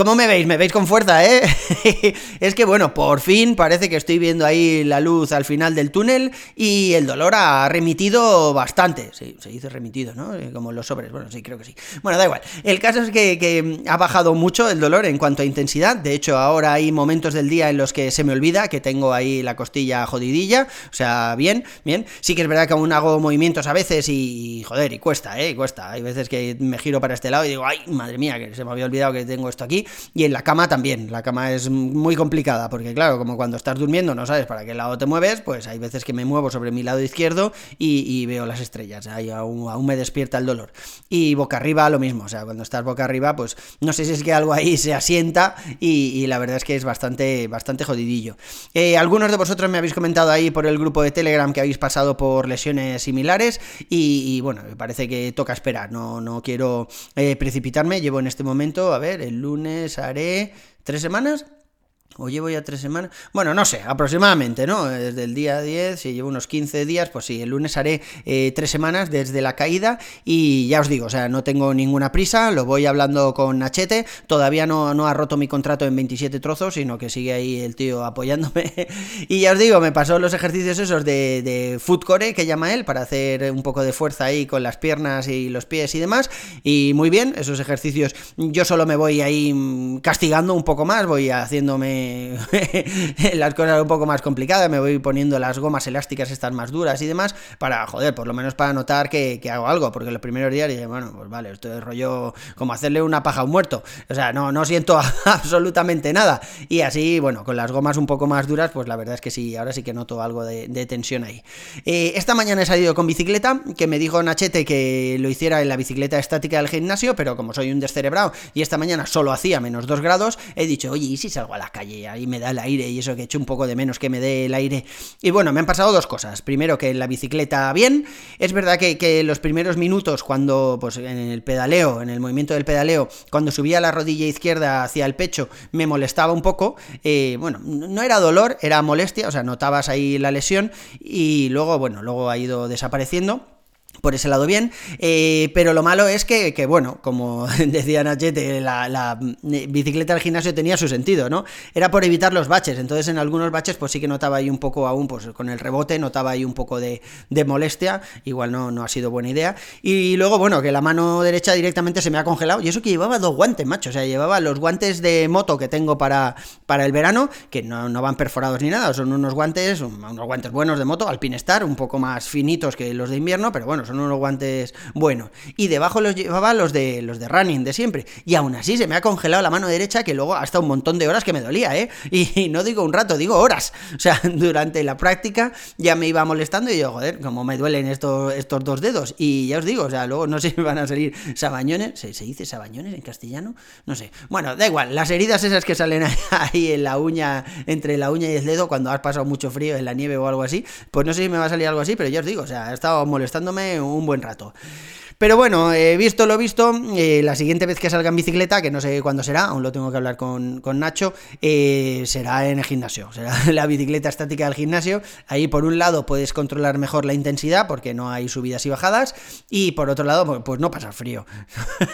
¿Cómo me veis? Me veis con fuerza, ¿eh? es que bueno, por fin parece que estoy viendo ahí la luz al final del túnel y el dolor ha remitido bastante. Sí, se dice remitido, ¿no? Eh, como los sobres, bueno, sí, creo que sí. Bueno, da igual. El caso es que, que ha bajado mucho el dolor en cuanto a intensidad. De hecho, ahora hay momentos del día en los que se me olvida que tengo ahí la costilla jodidilla. O sea, bien, bien. Sí que es verdad que aún hago movimientos a veces y, joder, y cuesta, ¿eh? Cuesta. Hay veces que me giro para este lado y digo, ay, madre mía, que se me había olvidado que tengo esto aquí. Y en la cama también. La cama es muy complicada porque, claro, como cuando estás durmiendo no sabes para qué lado te mueves, pues hay veces que me muevo sobre mi lado izquierdo y, veo las estrellas. Ahí aún, me despierta el dolor. Y boca arriba lo mismo. O sea, cuando estás boca arriba, pues no sé si es que algo ahí se asienta y, la verdad es que es bastante, bastante jodidillo. Eh, algunos de vosotros me habéis comentado ahí por el grupo de Telegram que habéis pasado por lesiones similares y, bueno, me parece que toca esperar. No, no quiero eh, precipitarme. Llevo en este momento, a ver, el lunes haré tres semanas o llevo ya tres semanas. Bueno, no sé, aproximadamente, ¿no? Desde el día 10, si llevo unos 15 días, pues sí, el lunes haré eh, tres semanas desde la caída y ya os digo, o sea, no tengo ninguna prisa, lo voy hablando con Nachete, todavía no, no ha roto mi contrato en 27 trozos, sino que sigue ahí el tío apoyándome. y ya os digo, me pasó los ejercicios esos de, de core, que llama él, para hacer un poco de fuerza ahí con las piernas y los pies y demás. Y muy bien, esos ejercicios yo solo me voy ahí mm, castigando un poco más, voy haciéndome las cosas un poco más complicadas, me voy poniendo las gomas elásticas estas más duras y demás, para, joder, por lo menos para notar que, hago algo, porque los primeros días dije, bueno, pues vale, esto es rollo como hacerle una paja a un muerto, o sea, no, no siento absolutamente nada, y así, bueno, con las gomas un poco más duras, pues la verdad es que sí, ahora sí que noto algo de, tensión ahí. Eh, esta mañana he salido con bicicleta, que me dijo Nachete que lo hiciera en la bicicleta estática del gimnasio, pero como soy un descerebrado y esta mañana solo hacía menos 2 grados, he dicho, oye, ¿y si salgo a la calle? Ahí me da el aire y eso que he hecho un poco de menos que me dé el aire. Y bueno, me han pasado dos cosas. Primero, que la bicicleta bien. Es verdad que, que los primeros minutos, cuando, pues en el pedaleo, en el movimiento del pedaleo, cuando subía la rodilla izquierda hacia el pecho, me molestaba un poco. Eh, bueno, no era dolor, era molestia, o sea, notabas ahí la lesión y luego, bueno, luego ha ido desapareciendo por ese lado bien, eh, pero lo malo es que, bueno, como decía Nachete, la, bicicleta al gimnasio tenía su sentido, ¿no? Era por evitar los baches, entonces en algunos baches pues sí que notaba ahí un poco aún, pues con el rebote notaba ahí un poco de, molestia, igual no, no ha sido buena idea, y luego, bueno, que la mano derecha directamente se me ha congelado, y eso que llevaba dos guantes, macho, o sea, llevaba los guantes de moto que tengo para, para el verano, que no, no van perforados ni nada, son unos guantes, unos guantes buenos de moto, Alpinestar, un poco más finitos que los de invierno, pero bueno, son unos guantes buenos. Y debajo los llevaba los de los de running de siempre. Y aún así se me ha congelado la mano derecha que luego hasta un montón de horas que me dolía, ¿eh? Y, no digo un rato, digo horas. O sea, durante la práctica ya me iba molestando y yo, joder, como me duelen estos, estos dos dedos. Y ya os digo, o sea, luego no sé si van a salir sabañones. ¿Se, ¿Se dice sabañones en castellano? No sé. Bueno, da igual, las heridas esas que salen ahí en la uña, entre la uña y el dedo, cuando has pasado mucho frío en la nieve o algo así, pues no sé si me va a salir algo así, pero ya os digo, o sea, ha estado molestándome un buen rato. Pero bueno, he visto lo visto, eh, la siguiente vez que salga en bicicleta, que no sé cuándo será, aún lo tengo que hablar con, Nacho, eh, será en el gimnasio, será la bicicleta estática del gimnasio. Ahí por un lado puedes controlar mejor la intensidad porque no hay subidas y bajadas y por otro lado pues no pasa frío.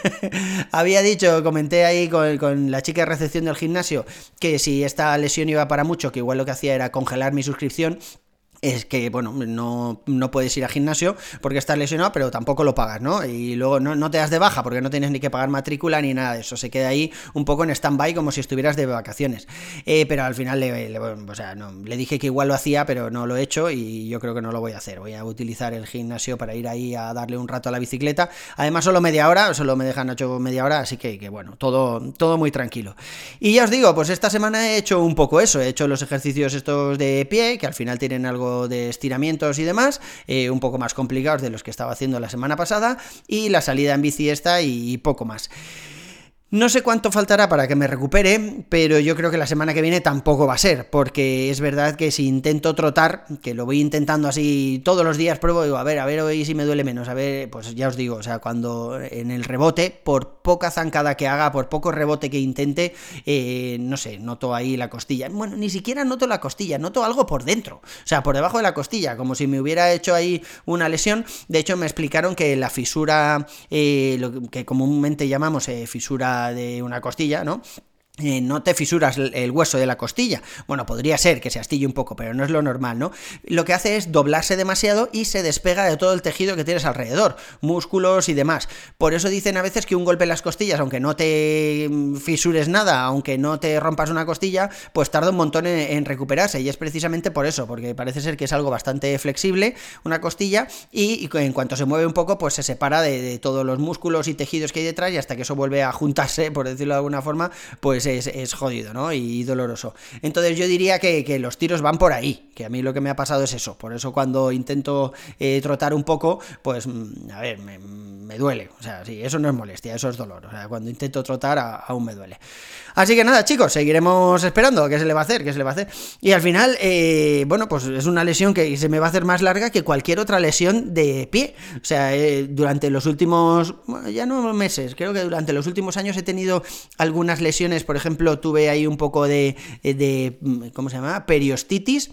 Había dicho, comenté ahí con, con la chica de recepción del gimnasio que si esta lesión iba para mucho, que igual lo que hacía era congelar mi suscripción es que, bueno, no, no, puedes ir al gimnasio porque estás lesionado, pero tampoco lo pagas, ¿no? Y luego no, te das de baja porque no tienes ni que pagar matrícula ni nada de eso. Se queda ahí un poco en stand-by como si estuvieras de vacaciones. Eh, pero al final le, o sea, no, le dije que igual lo hacía, pero no lo he hecho y yo creo que no lo voy a hacer. Voy a utilizar el gimnasio para ir ahí a darle un rato a la bicicleta. Además, solo media hora, solo me dejan hecho media hora, así que, que bueno, todo, todo muy tranquilo. Y ya os digo, pues esta semana he hecho un poco eso. He hecho los ejercicios estos de pie, que al final tienen algo de estiramientos y demás, eh, un poco más complicados de los que estaba haciendo la semana pasada, y la salida en bici esta y poco más. No sé cuánto faltará para que me recupere, pero yo creo que la semana que viene tampoco va a ser, porque es verdad que si intento trotar, que lo voy intentando así todos los días, pruebo, digo, a ver, a ver hoy si me duele menos, a ver, pues ya os digo, o sea, cuando en el rebote, por poca zancada que haga, por poco rebote que intente, eh, no sé, noto ahí la costilla. Bueno, ni siquiera noto la costilla, noto algo por dentro, o sea, por debajo de la costilla, como si me hubiera hecho ahí una lesión. De hecho, me explicaron que la fisura, eh, lo que comúnmente llamamos eh, fisura de una costilla, ¿no? Eh, no te fisuras el hueso de la costilla. Bueno, podría ser que se astille un poco, pero no es lo normal, ¿no? Lo que hace es doblarse demasiado y se despega de todo el tejido que tienes alrededor, músculos y demás. Por eso dicen a veces que un golpe en las costillas, aunque no te mm, fisures nada, aunque no te rompas una costilla, pues tarda un montón en, recuperarse. Y es precisamente por eso, porque parece ser que es algo bastante flexible, una costilla, y, en cuanto se mueve un poco, pues se separa de, de todos los músculos y tejidos que hay detrás, y hasta que eso vuelve a juntarse, por decirlo de alguna forma, pues es, jodido, ¿no? Y doloroso. Entonces yo diría que, los tiros van por ahí, que a mí lo que me ha pasado es eso. Por eso cuando intento eh, trotar un poco, pues, mm, a ver, me, duele. O sea, sí, eso no es molestia, eso es dolor. O sea, cuando intento trotar aún me duele. Así que nada, chicos, seguiremos esperando. ¿Qué se le va a hacer? ¿Qué se le va a hacer? Y al final, eh, bueno, pues es una lesión que se me va a hacer más larga que cualquier otra lesión de pie. O sea, eh, durante los últimos, ya no meses, creo que durante los últimos años he tenido algunas lesiones, por ejemplo, tuve ahí un poco de, de ¿cómo se llama? Periostitis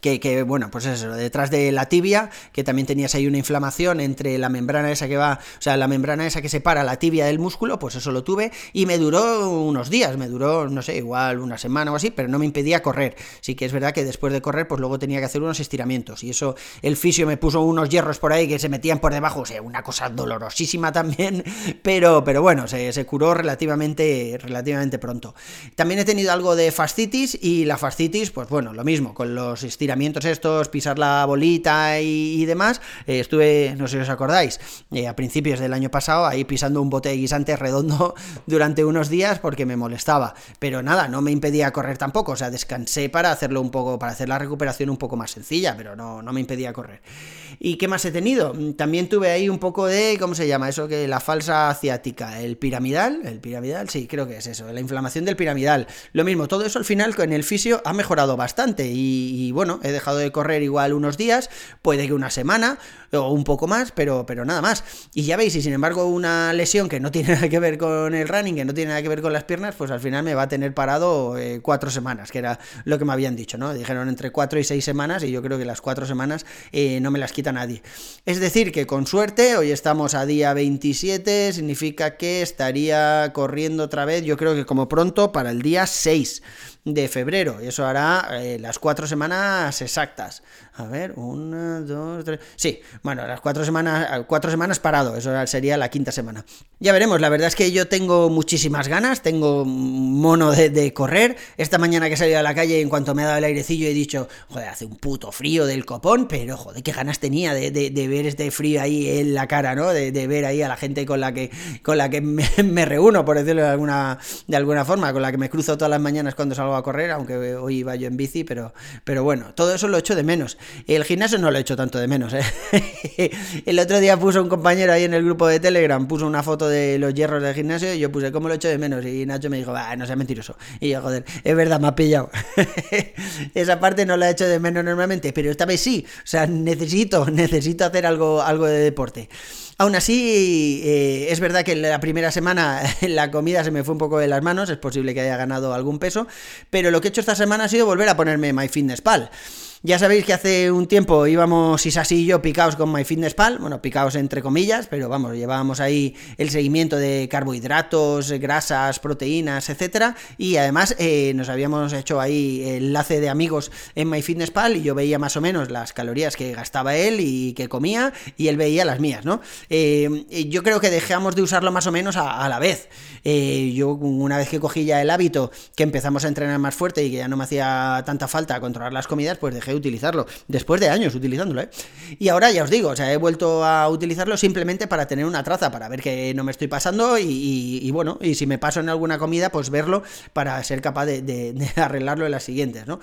que, bueno, pues eso, detrás de la tibia, que también tenías ahí una inflamación entre la membrana esa que va, o sea, la membrana esa que separa la tibia del músculo, pues eso lo tuve y me duró unos días, me duró, no sé, igual una semana o así, pero no me impedía correr. Sí que es verdad que después de correr, pues luego tenía que hacer unos estiramientos y eso, el fisio me puso unos hierros por ahí que se metían por debajo, o sea, una cosa dolorosísima también, pero, pero bueno, se, curó relativamente, relativamente pronto. También he tenido algo de fascitis y la fascitis, pues bueno, lo mismo, con los estiramientos estos, pisar la bolita y, demás, eh, estuve, no sé si os acordáis, eh, a principios del año pasado ahí pisando un bote de guisante redondo durante unos días porque me molestaba. Pero nada, no me impedía correr tampoco, o sea, descansé para hacerlo un poco, para hacer la recuperación un poco más sencilla, pero no, no me impedía correr. ¿Y qué más he tenido? También tuve ahí un poco de, ¿cómo se llama? Eso que la falsa ciática, el piramidal, el piramidal, sí, creo que es eso, la inflamación del piramidal. Lo mismo, todo eso al final con el fisio ha mejorado bastante y bueno, he dejado de correr igual unos días, puede que una semana o un poco más, pero, pero nada más. Y ya veis, y sin embargo una lesión que no tiene nada que ver con el running, que no tiene nada que ver con las piernas, pues al final me va a tener parado eh, cuatro semanas, que era lo que me habían dicho, ¿no? Dijeron entre cuatro y seis semanas y yo creo que las cuatro semanas eh, no me las nadie. Es decir, que con suerte, hoy estamos a día 27, significa que estaría corriendo otra vez, yo creo que como pronto para el día 6 de febrero. Y eso hará eh, las cuatro semanas exactas. A ver, una, dos, tres. Sí, bueno, las cuatro semanas, cuatro semanas parado, eso sería la quinta semana. Ya veremos, la verdad es que yo tengo muchísimas ganas, tengo mono de, correr. Esta mañana que he salido a la calle, en cuanto me ha dado el airecillo, he dicho, joder, hace un puto frío del copón, pero joder, qué ganas tenía de, ver este frío ahí en la cara, ¿no? De, ver ahí a la gente con la que, con la que me, reúno, por decirlo de alguna, de alguna forma, con la que me cruzo todas las mañanas cuando salgo a correr, aunque hoy iba yo en bici, pero, pero bueno, todo eso lo echo de menos. El gimnasio no lo he hecho tanto de menos, ¿eh? El otro día puso un compañero ahí en el grupo de Telegram, puso una foto de los hierros del gimnasio y yo puse, ¿cómo lo echo de menos? Y Nacho me dijo, ah, no sea mentiroso. Y yo, joder, es verdad, me ha pillado. Esa parte no la he hecho de menos normalmente, pero esta vez sí. O sea, necesito, necesito hacer algo, algo de deporte. Aún así, eh, es verdad que la primera semana la comida se me fue un poco de las manos, es posible que haya ganado algún peso, pero lo que he hecho esta semana ha sido volver a ponerme MyFitnessPal. Ya sabéis que hace un tiempo íbamos Isasi y yo picados con MyFitnessPal, bueno, picados entre comillas, pero vamos, llevábamos ahí el seguimiento de carbohidratos, grasas, proteínas, etcétera, y además eh, nos habíamos hecho ahí enlace de amigos en MyFitnessPal y yo veía más o menos las calorías que gastaba él y que comía y él veía las mías, ¿no? Eh, yo creo que dejamos de usarlo más o menos a, la vez. Eh, yo una vez que cogí ya el hábito, que empezamos a entrenar más fuerte y que ya no me hacía tanta falta controlar las comidas, pues dejé utilizarlo, después de años utilizándolo, ¿eh? Y ahora ya os digo, o sea, he vuelto a utilizarlo simplemente para tener una traza, para ver que no me estoy pasando y, bueno, y si me paso en alguna comida, pues verlo para ser capaz de, de arreglarlo en las siguientes, ¿no?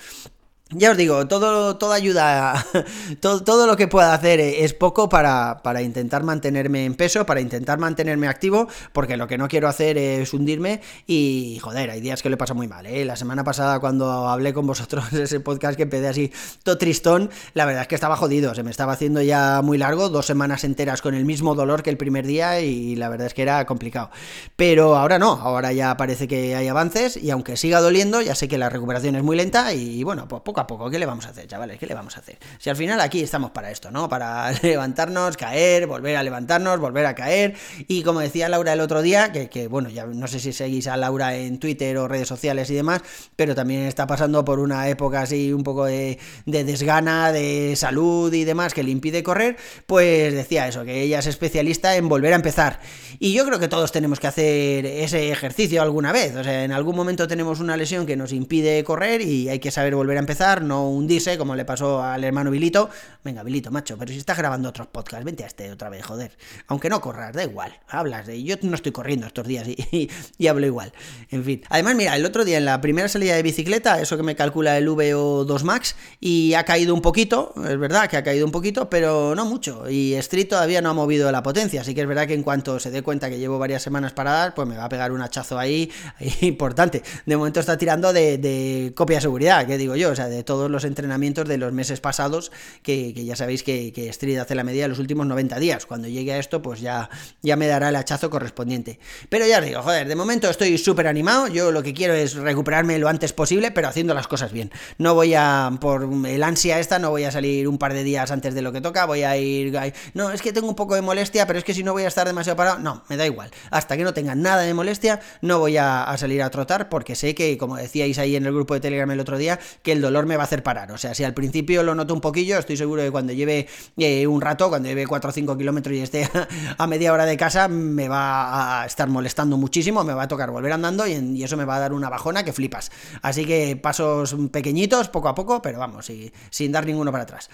Ya os digo, todo, toda ayuda, todo, todo, lo que pueda hacer es poco para, para, intentar mantenerme en peso, para intentar mantenerme activo, porque lo que no quiero hacer es hundirme y, joder, hay días que le pasa muy mal, ¿eh? La semana pasada cuando hablé con vosotros ese podcast que empecé así todo tristón, la verdad es que estaba jodido, se me estaba haciendo ya muy largo, dos semanas enteras con el mismo dolor que el primer día y la verdad es que era complicado. Pero ahora no, ahora ya parece que hay avances y aunque siga doliendo, ya sé que la recuperación es muy lenta y bueno, pues poco a poco. ¿Qué le vamos a hacer, chavales? ¿Qué le vamos a hacer? Si al final aquí estamos para esto, ¿no? Para levantarnos, caer, volver a levantarnos, volver a caer. Y como decía Laura el otro día, que, bueno, ya no sé si seguís a Laura en Twitter o redes sociales y demás, pero también está pasando por una época así un poco de, de desgana, de salud y demás que le impide correr, pues decía eso, que ella es especialista en volver a empezar. Y yo creo que todos tenemos que hacer ese ejercicio alguna vez. O sea, en algún momento tenemos una lesión que nos impide correr y hay que saber volver a empezar, no hundirse, como le pasó al hermano Vilito. Venga, Vilito, macho, pero si estás grabando otros podcasts, vente a este otra vez, joder. Aunque no corras, da igual. Hablas de. Yo no estoy corriendo estos días y, hablo igual. En fin. Además, mira, el otro día en la primera salida de bicicleta, eso que me calcula el VO2 Max, y ha caído un poquito, es verdad que ha caído un poquito, pero no mucho. Y Street todavía no ha movido la potencia, así que es verdad que en cuanto se dé cuenta que llevo varias semanas paradas, pues me va a pegar un hachazo ahí, importante. De momento está tirando de, de copia de seguridad, que digo yo, o sea, de todos los entrenamientos de los meses pasados, que, ya sabéis que, que, hace la medida de los últimos 90 días. Cuando llegue a esto, pues ya, ya me dará el hachazo correspondiente. Pero ya os digo, joder, de momento estoy súper animado, yo lo que quiero es recuperarme lo antes posible, pero haciendo las cosas bien. No voy a, por el ansia esta, no voy a salir un par de días antes de lo que toca, voy a ir... No, es que tengo un poco de molestia, pero es que si no voy a estar demasiado parado, no, me da igual. Hasta que no tenga nada de molestia, no voy a, salir a trotar porque sé que, como decíais ahí en el grupo de Telegram el otro día, que el dolor me va a hacer parar. O sea, si al principio lo noto un poquillo, estoy seguro que cuando lleve eh, un rato, cuando lleve 4 o 5 kilómetros y esté a media hora de casa, me va a estar molestando muchísimo, me va a tocar volver andando y, eso me va a dar una bajona que flipas. Así que pasos pequeñitos, poco a poco, pero vamos, sin dar ninguno para atrás.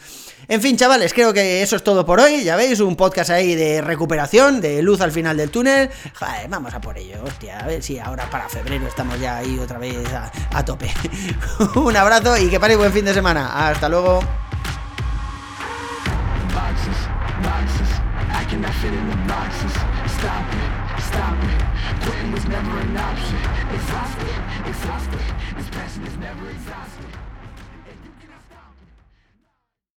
En fin, chavales, creo que eso es todo por hoy. Ya veis, un podcast ahí de recuperación, de luz al final del túnel. Vamos a por ello, hostia. A ver si ahora para febrero estamos ya ahí otra vez a, tope. un abrazo y que pare buen fin de semana. Hasta luego.